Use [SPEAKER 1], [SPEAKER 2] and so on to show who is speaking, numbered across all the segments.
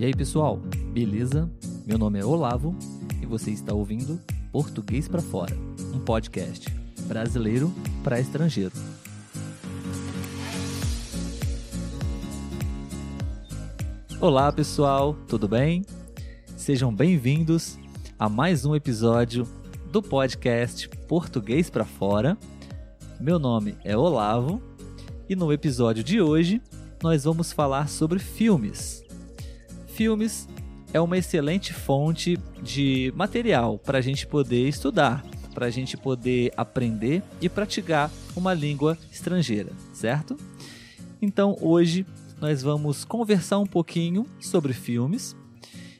[SPEAKER 1] E aí, pessoal, beleza? Meu nome é Olavo e você está ouvindo Português para Fora, um podcast brasileiro para estrangeiro. Olá, pessoal, tudo bem? Sejam bem-vindos a mais um episódio do podcast Português para Fora. Meu nome é Olavo e no episódio de hoje nós vamos falar sobre filmes filmes é uma excelente fonte de material para a gente poder estudar, para a gente poder aprender e praticar uma língua estrangeira, certo? Então hoje nós vamos conversar um pouquinho sobre filmes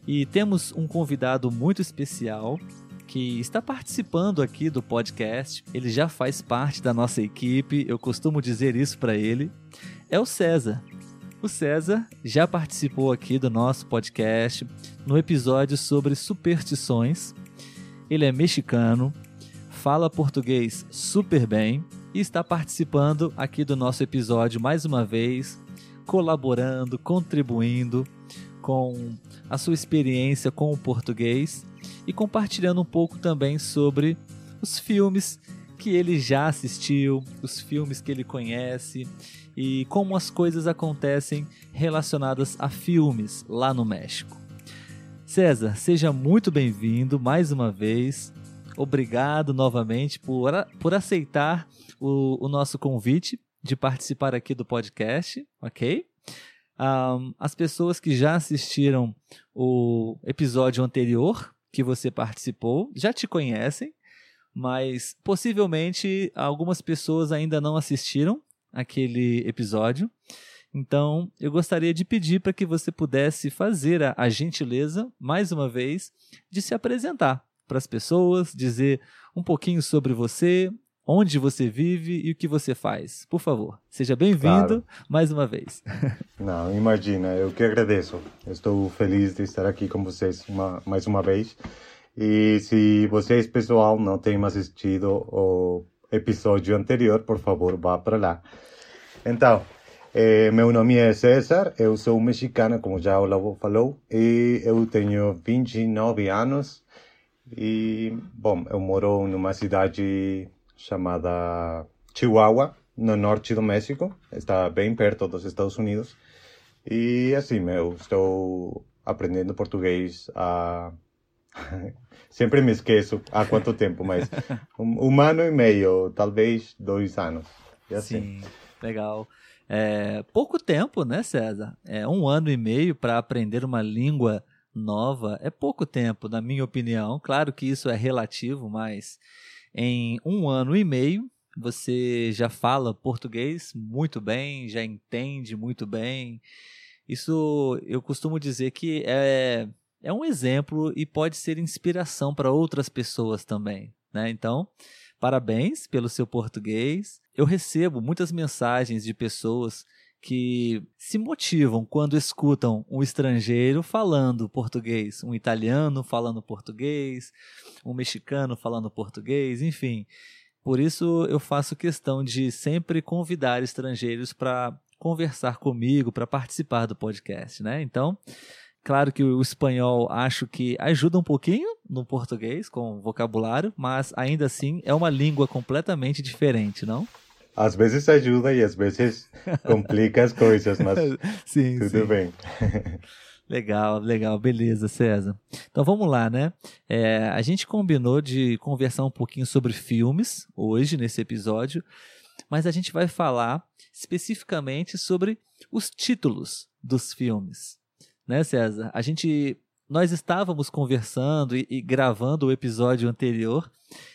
[SPEAKER 1] e temos um convidado muito especial que está participando aqui do podcast. Ele já faz parte da nossa equipe, eu costumo dizer isso para ele. É o César. O César já participou aqui do nosso podcast no episódio sobre superstições. Ele é mexicano, fala português super bem e está participando aqui do nosso episódio mais uma vez, colaborando, contribuindo com a sua experiência com o português e compartilhando um pouco também sobre os filmes que ele já assistiu, os filmes que ele conhece e como as coisas acontecem relacionadas a filmes lá no México. César, seja muito bem-vindo mais uma vez. Obrigado novamente por, por aceitar o, o nosso convite de participar aqui do podcast, ok? Um, as pessoas que já assistiram o episódio anterior que você participou já te conhecem, mas possivelmente algumas pessoas ainda não assistiram aquele episódio. Então, eu gostaria de pedir para que você pudesse fazer a, a gentileza, mais uma vez, de se apresentar para as pessoas, dizer um pouquinho sobre você, onde você vive e o que você faz. Por favor, seja bem-vindo claro. mais uma vez.
[SPEAKER 2] Não, imagina, eu que agradeço. Estou feliz de estar aqui com vocês uma, mais uma vez. E se vocês, pessoal, não têm assistido o episódio anterior, por favor, vá para lá. Então, eh, meu nome é César, eu sou mexicano, como já o Lobo falou, e eu tenho 29 anos. E, bom, eu moro numa cidade chamada Chihuahua, no norte do México, está bem perto dos Estados Unidos. E assim, eu estou aprendendo português há Sempre me esqueço há quanto tempo, mas um, um ano e meio, talvez dois anos.
[SPEAKER 1] Assim. Sim, legal. É, pouco tempo, né, César? É um ano e meio para aprender uma língua nova é pouco tempo, na minha opinião. Claro que isso é relativo, mas em um ano e meio você já fala português muito bem, já entende muito bem. Isso eu costumo dizer que é é um exemplo e pode ser inspiração para outras pessoas também. Né? Então, parabéns pelo seu português. Eu recebo muitas mensagens de pessoas que se motivam quando escutam um estrangeiro falando português, um italiano falando português, um mexicano falando português, enfim. Por isso eu faço questão de sempre convidar estrangeiros para conversar comigo, para participar do podcast, né? Então, Claro que o espanhol acho que ajuda um pouquinho no português com vocabulário, mas ainda assim é uma língua completamente diferente, não?
[SPEAKER 2] Às vezes ajuda e às vezes complica as coisas, mas sim, tudo sim. bem.
[SPEAKER 1] Legal, legal, beleza, César. Então vamos lá, né? É, a gente combinou de conversar um pouquinho sobre filmes hoje, nesse episódio, mas a gente vai falar especificamente sobre os títulos dos filmes né, César? A gente nós estávamos conversando e, e gravando o episódio anterior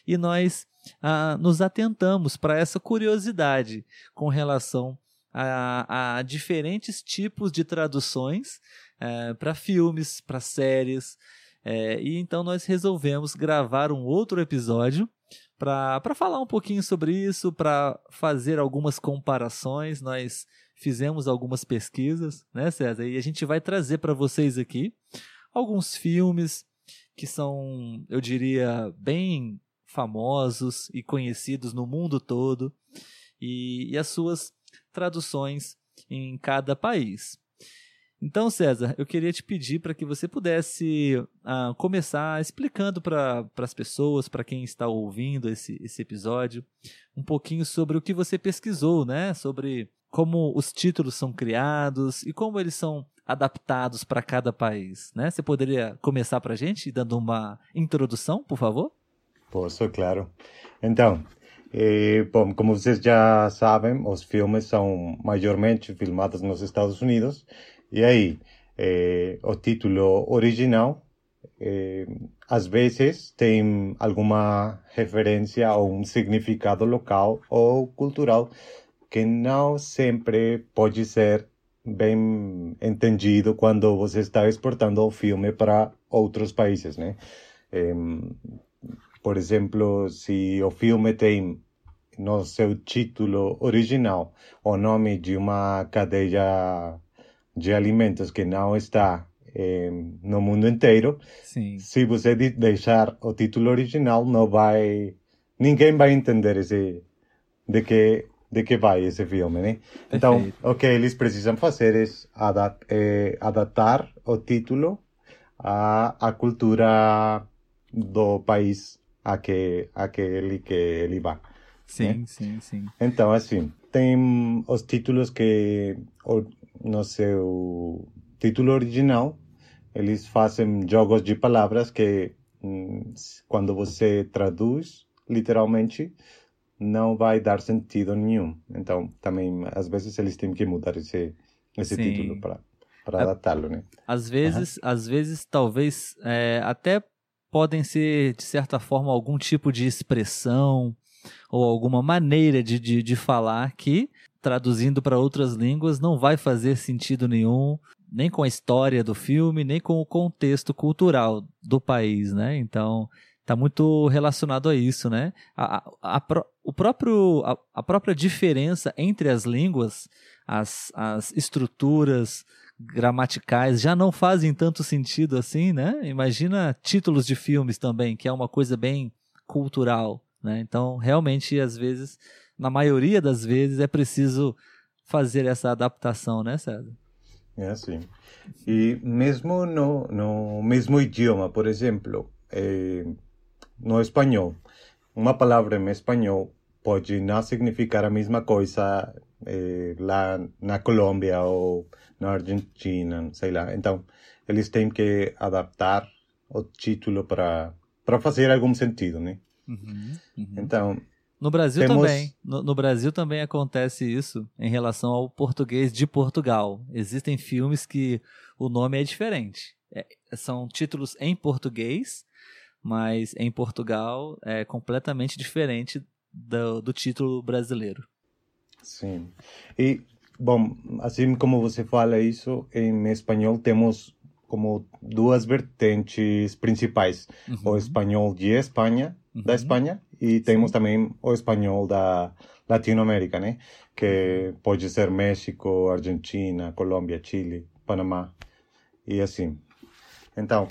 [SPEAKER 1] e nós ah, nos atentamos para essa curiosidade com relação a, a diferentes tipos de traduções é, para filmes, para séries. É, e então nós resolvemos gravar um outro episódio para falar um pouquinho sobre isso, para fazer algumas comparações. Nós fizemos algumas pesquisas, né, César? E a gente vai trazer para vocês aqui alguns filmes que são, eu diria, bem famosos e conhecidos no mundo todo e, e as suas traduções em cada país. Então, César, eu queria te pedir para que você pudesse uh, começar explicando para as pessoas, para quem está ouvindo esse, esse episódio, um pouquinho sobre o que você pesquisou, né? Sobre como os títulos são criados e como eles são adaptados para cada país, né? Você poderia começar para a gente dando uma introdução, por favor?
[SPEAKER 2] Posso, claro. Então, eh, bom, como vocês já sabem, os filmes são majormente filmados nos Estados Unidos e aí eh, o título original eh, às vezes tem alguma referência ou um significado local ou cultural que não sempre pode ser bem entendido quando você está exportando o filme para outros países, né? por exemplo, se o filme tem no seu título original o nome de uma cadeia de alimentos que não está no mundo inteiro,
[SPEAKER 1] Sim.
[SPEAKER 2] se você deixar o título original, não vai, ninguém vai entender esse de que de que vai esse filme, né? Então, o que eles precisam fazer é, adap é adaptar o título à, à cultura do país a que aquele que ele vai.
[SPEAKER 1] Sim, né? sim, sim.
[SPEAKER 2] Então, assim, tem os títulos que no seu título original eles fazem jogos de palavras que quando você traduz literalmente não vai dar sentido nenhum. Então, também, às vezes, eles têm que mudar esse, esse título para para adaptá-lo, né?
[SPEAKER 1] Às vezes, uhum. às vezes, talvez, é, até podem ser, de certa forma, algum tipo de expressão ou alguma maneira de, de, de falar que, traduzindo para outras línguas, não vai fazer sentido nenhum, nem com a história do filme, nem com o contexto cultural do país, né? Então, está muito relacionado a isso, né? A, a, a, o próprio, a, a, própria diferença entre as línguas, as, as estruturas gramaticais já não fazem tanto sentido assim, né? Imagina títulos de filmes também, que é uma coisa bem cultural, né? Então, realmente, às vezes, na maioria das vezes, é preciso fazer essa adaptação, né, César?
[SPEAKER 2] É assim. E mesmo no, no mesmo idioma, por exemplo, eh, no espanhol. Uma palavra em espanhol pode não significar a mesma coisa eh, lá na Colômbia ou na Argentina, sei lá. Então, eles têm que adaptar o título para para fazer algum sentido, né?
[SPEAKER 1] Uhum, uhum.
[SPEAKER 2] Então,
[SPEAKER 1] no Brasil temos... também. No, no, Brasil também acontece isso em relação ao português de Portugal. Existem filmes que o nome é diferente. É, são títulos em português, mas em Portugal é completamente diferente do, do título brasileiro.
[SPEAKER 2] Sim. E, bom, assim como você fala isso, em espanhol temos como duas vertentes principais. Uhum. O espanhol de Espanha, uhum. da Espanha, e temos Sim. também o espanhol da Latinoamérica, né? Que pode ser México, Argentina, Colômbia, Chile, Panamá, e assim. Então,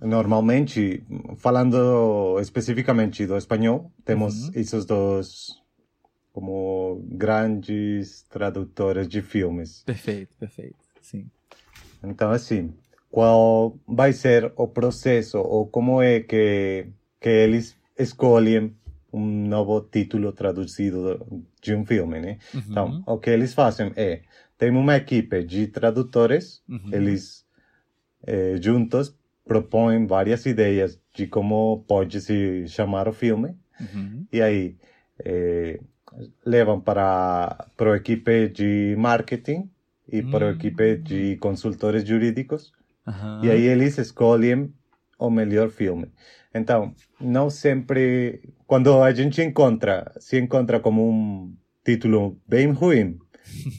[SPEAKER 2] Normalmente, falando especificamente do espanhol, temos uhum. esses dois como grandes tradutores de filmes.
[SPEAKER 1] Perfeito, perfeito, sim.
[SPEAKER 2] Então, assim, qual vai ser o processo ou como é que, que eles escolhem um novo título traduzido de um filme, né? Uhum. Então, o que eles fazem é, tem uma equipe de tradutores, uhum. eles eh, juntos propõem várias ideias de como pode se chamar o filme. Uhum. E aí é, levam para, para a equipe de marketing e para a equipe de consultores jurídicos. E aí eles escolhem o melhor filme. Então, não sempre, quando a gente encontra, se encontra como um título bem ruim,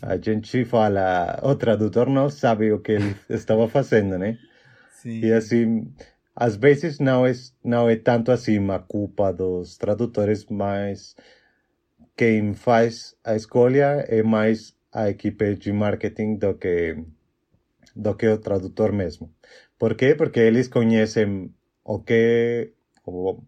[SPEAKER 2] a gente fala, o tradutor não sabe o que ele estava fazendo, né? Sim. E assim, às vezes não é, não é tanto assim a culpa dos tradutores, mas quem faz a escolha é mais a equipe de marketing do que, do que o tradutor mesmo. Por quê? Porque eles conhecem o que, ou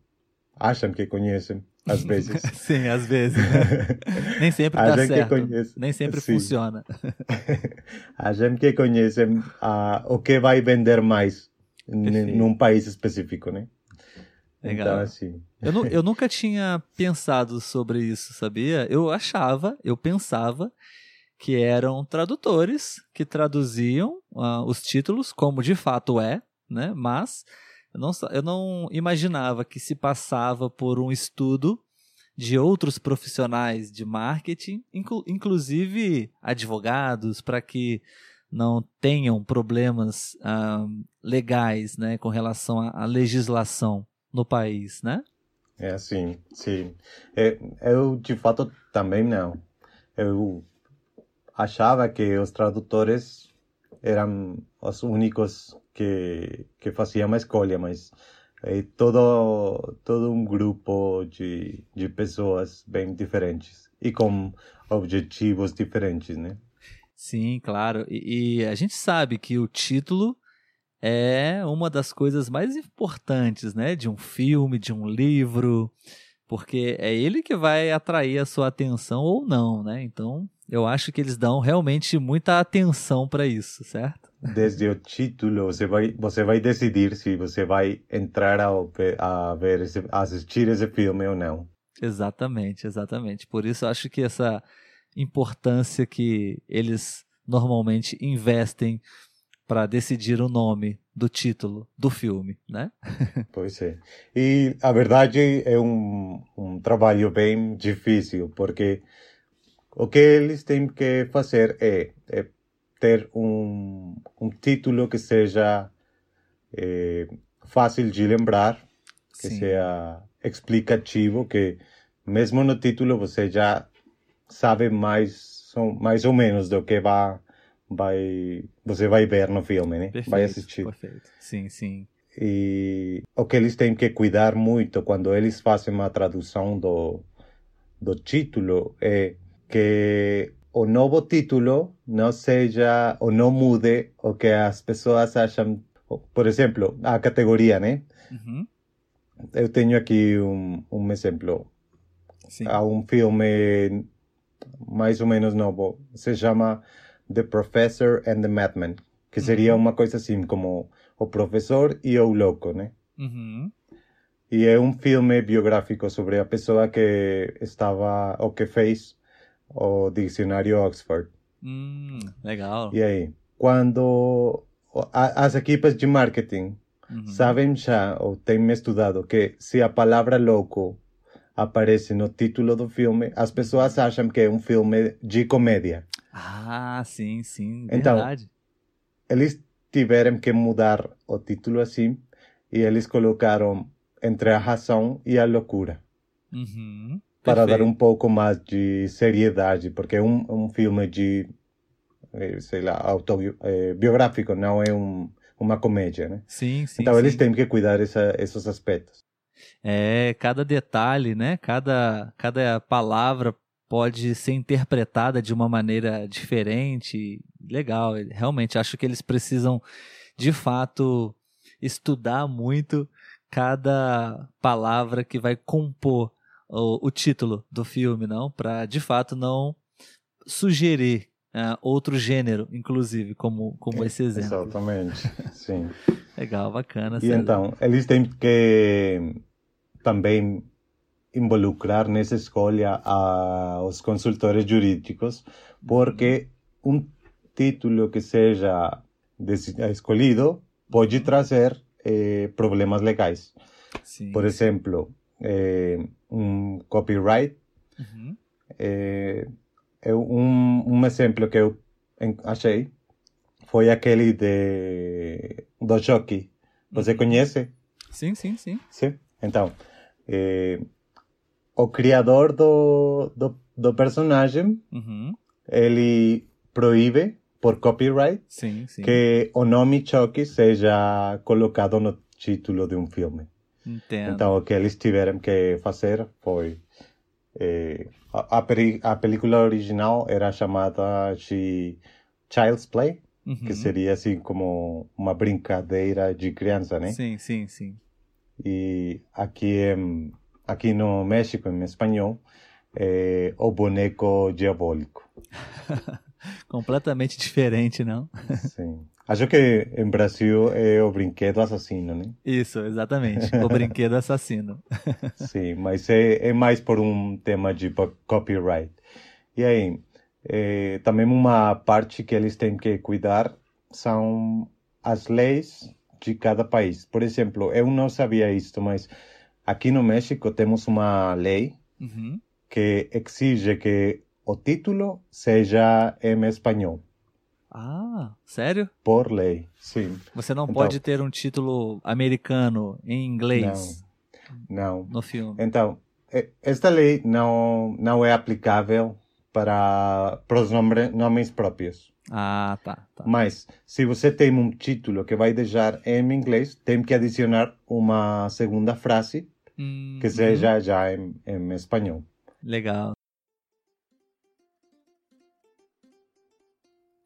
[SPEAKER 2] acham que conhecem às vezes.
[SPEAKER 1] Sim, às vezes. Nem sempre
[SPEAKER 2] a
[SPEAKER 1] dá
[SPEAKER 2] gente
[SPEAKER 1] certo.
[SPEAKER 2] conhece,
[SPEAKER 1] Nem sempre
[SPEAKER 2] sim.
[SPEAKER 1] funciona.
[SPEAKER 2] a gente que conhece ah, o que vai vender mais num país específico, né?
[SPEAKER 1] Legal.
[SPEAKER 2] Então, assim,
[SPEAKER 1] Eu, nu- eu nunca tinha pensado sobre isso, sabia? Eu achava, eu pensava que eram tradutores que traduziam ah, os títulos, como de fato é, né? Mas eu não, eu não imaginava que se passava por um estudo de outros profissionais de marketing, inclu- inclusive advogados, para que não tenham problemas ah, legais, né, com relação à- legislação no país, né?
[SPEAKER 2] é assim, sim. É, eu, de fato, também não. Eu achava que os tradutores eram os únicos que, que faziam uma escolha, mas é todo, todo um grupo de, de pessoas bem diferentes e com objetivos diferentes, né?
[SPEAKER 1] Sim, claro. E, e a gente sabe que o título é uma das coisas mais importantes, né? De um filme, de um livro, porque é ele que vai atrair a sua atenção ou não, né? Então, eu acho que eles dão realmente muita atenção para isso, certo?
[SPEAKER 2] Desde o título, você vai, você vai decidir se você vai entrar ao, a ver, esse, assistir esse filme ou não.
[SPEAKER 1] Exatamente, exatamente. Por isso eu acho que essa importância que eles normalmente investem para decidir o nome do título do filme, né?
[SPEAKER 2] Pois é. E a verdade é um, um trabalho bem difícil, porque o que eles têm que fazer é, é ter um, um título que seja eh, fácil de lembrar, que
[SPEAKER 1] Sim.
[SPEAKER 2] seja explicativo, que mesmo no título você já sabe mais, ou- mais ou menos do que vai, vai, você vai ver no filme, né?
[SPEAKER 1] Perfeito,
[SPEAKER 2] vai assistir.
[SPEAKER 1] Perfeito. Sim, sim.
[SPEAKER 2] E o que eles têm que cuidar muito quando eles fazem a tradução do, do título é que o novo título não seja ou não mude o que as pessoas acham. Por exemplo, a categoria, né?
[SPEAKER 1] Uhum.
[SPEAKER 2] Eu tenho aqui um, um exemplo.
[SPEAKER 1] Sim.
[SPEAKER 2] Há um filme mais ou menos novo. Se chama The Professor and the Madman. Que seria
[SPEAKER 1] Uhum.
[SPEAKER 2] uma coisa assim como o professor e o louco, né?
[SPEAKER 1] Uhum.
[SPEAKER 2] E é um filme biográfico sobre a pessoa que estava, ou que fez o dicionário Oxford.
[SPEAKER 1] Hum, legal.
[SPEAKER 2] E aí, quando as equipes de marketing
[SPEAKER 1] Uhum.
[SPEAKER 2] sabem já, ou têm estudado, que se a palavra louco aparece no título do filme, as pessoas acham que é um filme de comédia.
[SPEAKER 1] Ah, sim, sim.
[SPEAKER 2] Então,
[SPEAKER 1] Verdade.
[SPEAKER 2] Eles tiveram que mudar o título assim, e eles colocaram entre a razão e a loucura.
[SPEAKER 1] Uhum.
[SPEAKER 2] Para dar
[SPEAKER 1] Perfeito.
[SPEAKER 2] um pouco mais de seriedade, porque é um, um filme de, eh, sei lá, autobiográfico, não é um, uma comédia, né?
[SPEAKER 1] Sim, sim.
[SPEAKER 2] então eles
[SPEAKER 1] sim.
[SPEAKER 2] têm que cuidar essa, esses aspectos.
[SPEAKER 1] É, cada detalhe, né? Cada, cada palavra pode ser interpretada de uma maneira diferente. Legal, realmente acho que eles precisam, de fato, estudar muito cada palavra que vai compor o, o título do filme, não? Para, de fato, não sugerir ah, outro gênero, inclusive, como, como esse exemplo.
[SPEAKER 2] Exatamente, sim.
[SPEAKER 1] Legal, bacana.
[SPEAKER 2] E então, eles têm que também involucrar nessa escolha a, os consultores jurídicos, porque um título que seja escolhido pode trazer eh, problemas legais.
[SPEAKER 1] Sim.
[SPEAKER 2] Por exemplo, eh, um copyright
[SPEAKER 1] Uhum.
[SPEAKER 2] eh, é um, um exemplo que eu achei foi aquele de do Jockey. Você
[SPEAKER 1] Uhum.
[SPEAKER 2] conhece?
[SPEAKER 1] Sim, sim, sim.
[SPEAKER 2] Sim. Então, eh, o criador do, do, do personagem,
[SPEAKER 1] Uhum.
[SPEAKER 2] ele proíbe, por copyright,
[SPEAKER 1] Sim, sim.
[SPEAKER 2] que o nome Chucky seja colocado no título de um filme.
[SPEAKER 1] Entendo.
[SPEAKER 2] Então, o que eles tiveram que fazer foi. eh, a, a, a película original era chamada de Child's Play,
[SPEAKER 1] Uhum.
[SPEAKER 2] que seria assim como uma brincadeira de criança, né?
[SPEAKER 1] Sim, sim, sim.
[SPEAKER 2] E aqui aqui no México, em espanhol, é o boneco diabólico.
[SPEAKER 1] Completamente diferente, não?
[SPEAKER 2] Sim. Acho que em Brasil é o brinquedo assassino, né?
[SPEAKER 1] Isso, exatamente. O brinquedo assassino.
[SPEAKER 2] Sim, mas é, é mais por um tema de copyright. E aí, é, também uma parte que eles têm que cuidar são as leis de cada país. Por exemplo, eu não sabia isto, mas aqui no México temos uma lei
[SPEAKER 1] uhum.
[SPEAKER 2] que exige que o título seja em espanhol.
[SPEAKER 1] Ah, sério?
[SPEAKER 2] Por lei, sim.
[SPEAKER 1] Você não então, pode ter um título americano em inglês.
[SPEAKER 2] Não.
[SPEAKER 1] No filme.
[SPEAKER 2] Então, esta lei não não é aplicável para, para os nome, nomes próprios.
[SPEAKER 1] Ah, tá, tá.
[SPEAKER 2] Mas, se você tem um título que vai deixar em inglês, tem que adicionar uma segunda frase
[SPEAKER 1] hum,
[SPEAKER 2] que seja uhum. já em, em espanhol.
[SPEAKER 1] Legal.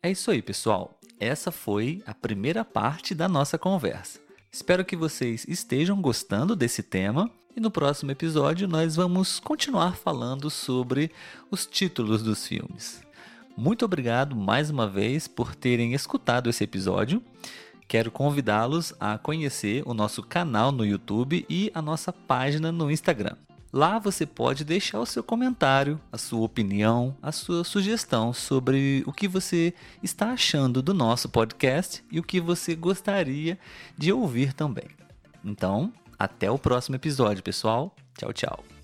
[SPEAKER 1] É isso aí, pessoal. Essa foi a primeira parte da nossa conversa. Espero que vocês estejam gostando desse tema e no próximo episódio nós vamos continuar falando sobre os títulos dos filmes. Muito obrigado mais uma vez por terem escutado esse episódio. Quero convidá-los a conhecer o nosso canal no YouTube e a nossa página no Instagram. Lá você pode deixar o seu comentário, a sua opinião, a sua sugestão sobre o que você está achando do nosso podcast e o que você gostaria de ouvir também. Então, até o próximo episódio, pessoal. Tchau, tchau.